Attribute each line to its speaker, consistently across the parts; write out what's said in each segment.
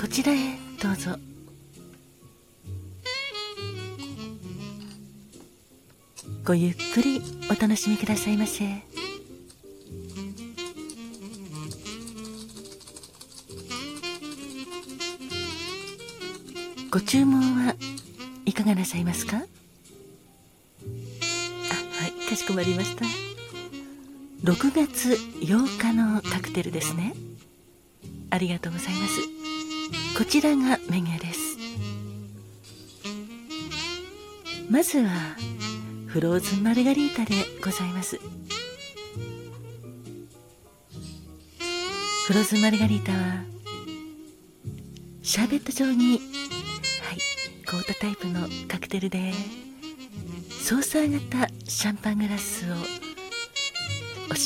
Speaker 1: こちらへどうぞ。ごゆっくりお楽しみくださいませ。ご注文はいかがなさいますか？あはいかしこまりました。6月8日のカクテルですね。ありがとうございます。こちらがメニューです。まずはフローズンマルガリータでございます。フローズンマルガリータはシャーベット状にはい凍ったタイプのカクテルでソーサー型シャンパングラスをお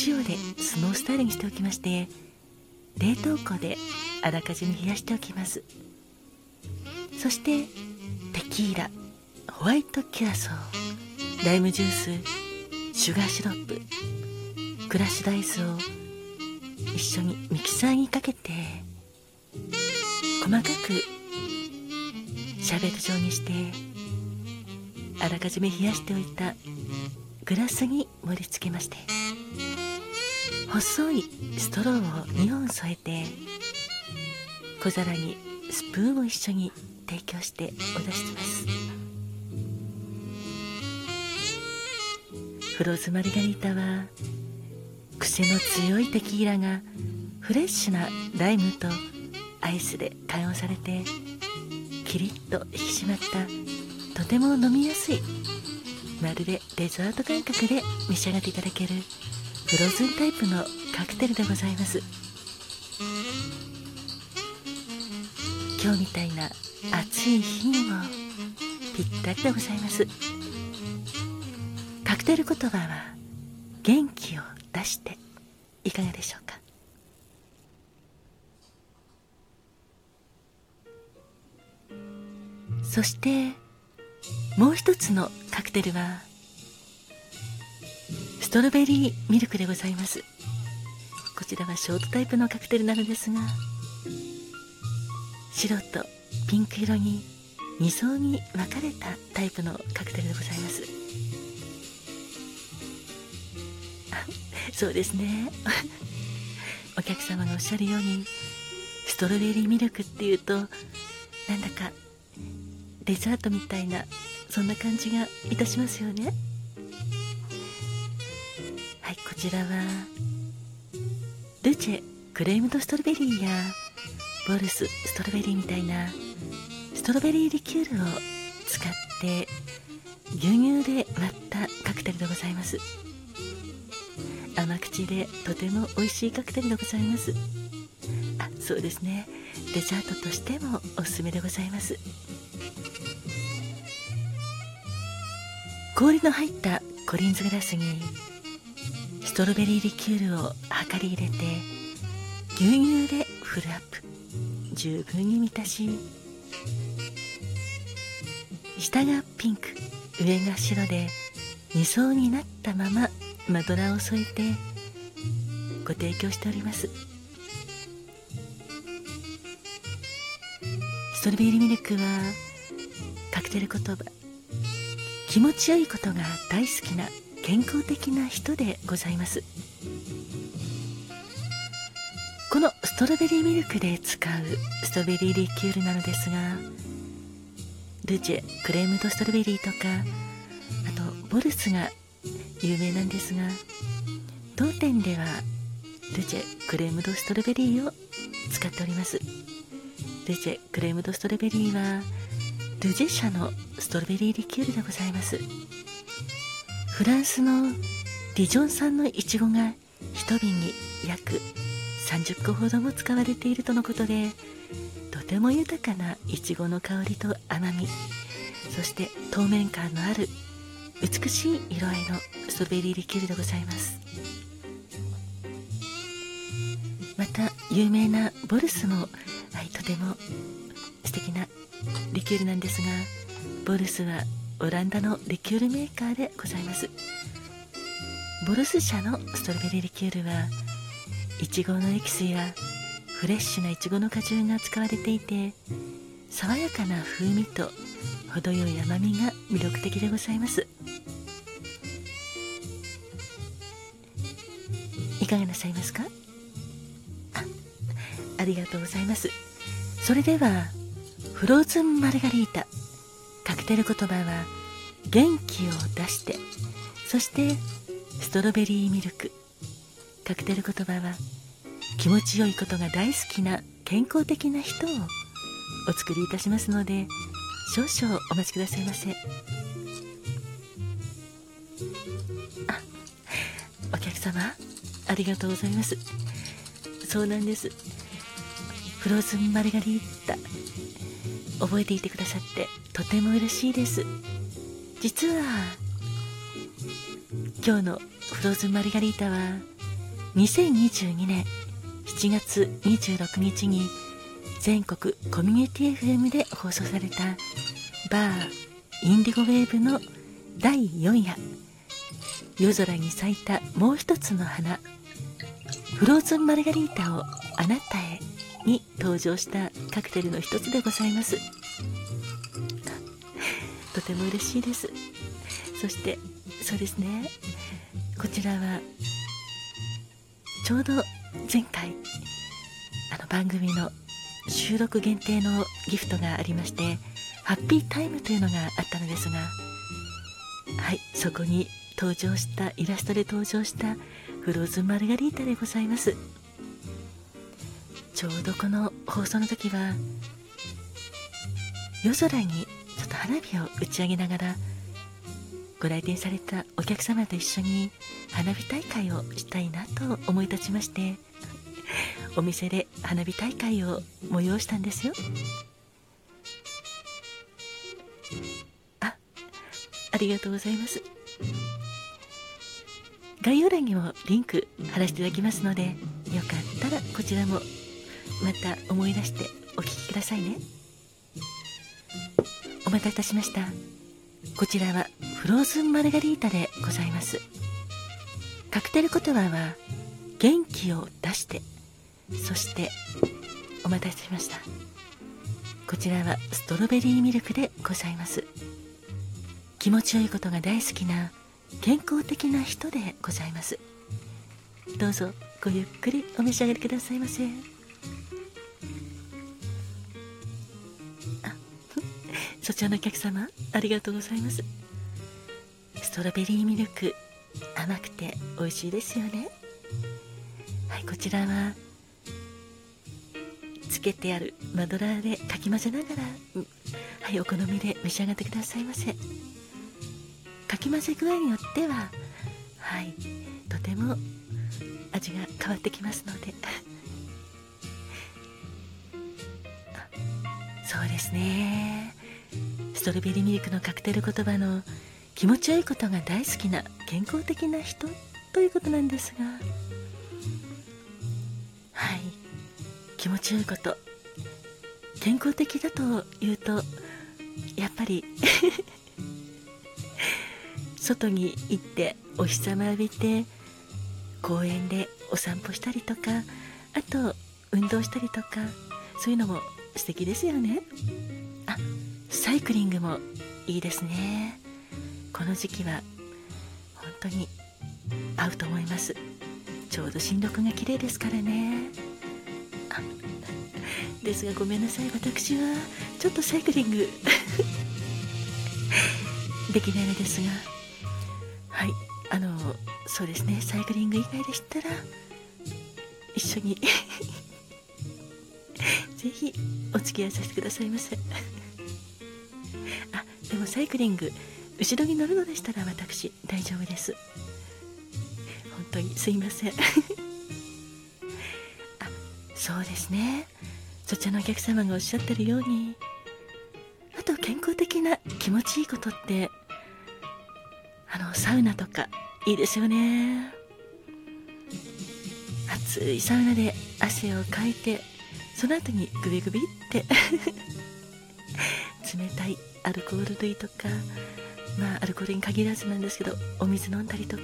Speaker 1: 塩でスノースタイルにしておきまして冷凍庫であらかじめ冷やしておきます。そしてテキーラホワイトキュアソーライムジュースシュガーシロップクラッシュダイスを一緒にミキサーにかけて細かくシャーベット状にしてあらかじめ冷やしておいたグラスに盛り付けまして細いストローを2本添えて小皿にスプーンを一緒に提供してお出しします。フローズマリガリータは癖の強いテキーラがフレッシュなライムとアイスで緩和されてキリッと引き締まったとても飲みやすい。まるでデザート感覚で召し上がっていただけるフローズンタイプのカクテルでございます。今日みたいな暑い日にもぴったりでございます。カクテル言葉は元気を出していかがでしょうか？そしてもう一つのカクテルはストロベリーミルクでございます。こちらはショートタイプのカクテルなのですが白とピンク色に2層に分かれたタイプのカクテルでございます。そうですね。お客様がおっしゃるようにストロベリーミルクっていうとなんだかデザートみたいなそんな感じがいたしますよね。はいこちらはルチェクレームドストロベリーやボルスストロベリーみたいな。ストロベリーリキュールを使って牛乳で割ったカクテルでございます。甘口でとても美味しいカクテルでございます。あそうですね。デザートとしてもおすすめでございます。氷の入ったコリンズグラスにストロベリーリキュールを量り入れて牛乳でフルアップ。十分に満たし下がピンク上が白で2層になったままマドラーを添えてご提供しております。ストロベリーミルクはカクテル言葉気持ちよいことが大好きな健康的な人でございます。このストロベリーミルクで使うストロベリーリキュールなのですがルチェクレームドストロベリーとかあとボルスが有名なんですが当店ではルチェクレームドストロベリーを使っております。ルチェクレームドストロベリーはルジェ社のストロベリーリキュールでございます。フランスのディジョン産のイチゴが1瓶に約30個ほども使われているとのことでとても豊かないちごの香りと甘みそして透明感のある美しい色合いのストベリーリキュールでございます。また有名なボルスも、はい、とても素敵なリキュールなんですがボルスはオランダのリキュールメーカーでございます。ボルス社のストロベリーリキュールはいちごのエキスやフレッシュないちごの果汁が使われていて爽やかな風味と程よい甘みが魅力的でございます。いかがなさいますか？あありがとうございます。それではフローズンマルガリータカクテル言葉は元気を出してそしてストロベリーミルクカクテル言葉は気持ちよいことが大好きな健康的な人をお作りいたしますので少々お待ちくださいませ。あお客様ありがとうございます。そうなんです。フローズンマルガリータ覚えていてくださってとても嬉しいです。実は今日のフローズンマルガリータは2022年7月26日に全国コミュニティ FM で放送されたバーインディゴウェーブの第4夜夜空に咲いたもう一つの花フローズンマルガリータをあなたへに登場したカクテルの一つでございます。とても嬉しいです。そしてそうですね。こちらはちょうど前回あの番組の収録限定のギフトがありましてハッピータイムというのがあったのですがはいそこに登場したイラストで登場したフローズンマルガリータでございます。ちょうどこの放送の時は夜空にちょっと花火を打ち上げながらご来店されたお客様と一緒に花火大会をしたいなと思い立ちましてお店で花火大会を催したんですよ。あありがとうございます。概要欄にもリンク貼らせていただきますのでよかったらこちらもまた思い出してお聴きくださいね。お待たせいたしました。こちらはフローズンマルガリータでございます。カクテル言葉は元気を出してそしてお待たせしました。こちらはストロベリーミルクでございます。気持ちよいことが大好きな健康的な人でございます。どうぞごゆっくりお召し上がりくださいませ。そちらのお客様ありがとうございます。ストロベリーミルク。甘くて美味しいですよね。はいこちらはつけてあるマドラーでかき混ぜながら、はいお好みで召し上がってくださいませ。かき混ぜ具合によってははいとても味が変わってきますので。そうですね。ストロベリーミルクのカクテル言葉の気持ちよいことが大好きな健康的な人ということなんですが。はい。気持ちよいこと。健康的だというとやっぱり 外に行ってお日様浴びて公園でお散歩したりとかあと運動したりとかそういうのも素敵ですよね。あサイクリングもいいですね。この時期は本当に合うと思います。ちょうど新緑が綺麗ですからね。ですがごめんなさい私はちょっとサイクリング。できないのですが。はいあのそうですねサイクリング以外でしたら一緒に。ぜひお付き合いさせてくださいませ。あでもサイクリング後ろに乗るのでしたら私大丈夫です。本当にすいません。あそうですね。そちらのお客様がおっしゃってるようにあと健康的な気持ちいいことってあのサウナとかいいですよね。暑いサウナで汗をかいてその後にグビグビって 冷たいアルコール類とかまあアルコールに限らずなんですけどお水飲んだりとか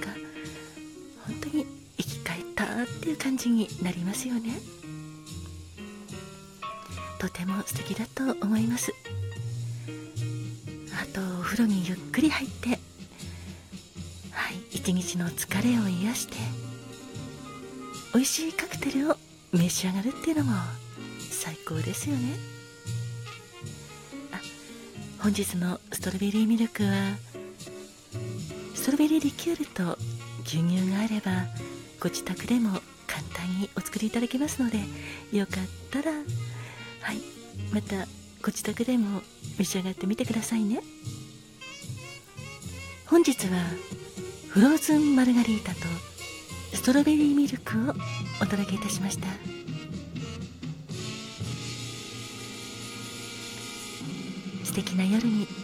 Speaker 1: 本当に生き返ったっていう感じになりますよね。とても素敵だと思います。あとお風呂にゆっくり入ってはい一日の疲れを癒して美味しいカクテルを召し上がるっていうのも最高ですよね。本日のストロベリーミルクはストロベリーリキュールと牛乳があればご自宅でも簡単にお作りいただけますのでよかったらはいまたご自宅でも召し上がってみてくださいね。本日はフローズンマルガリータとストロベリーミルクをお届けいたしました。素敵な夜に。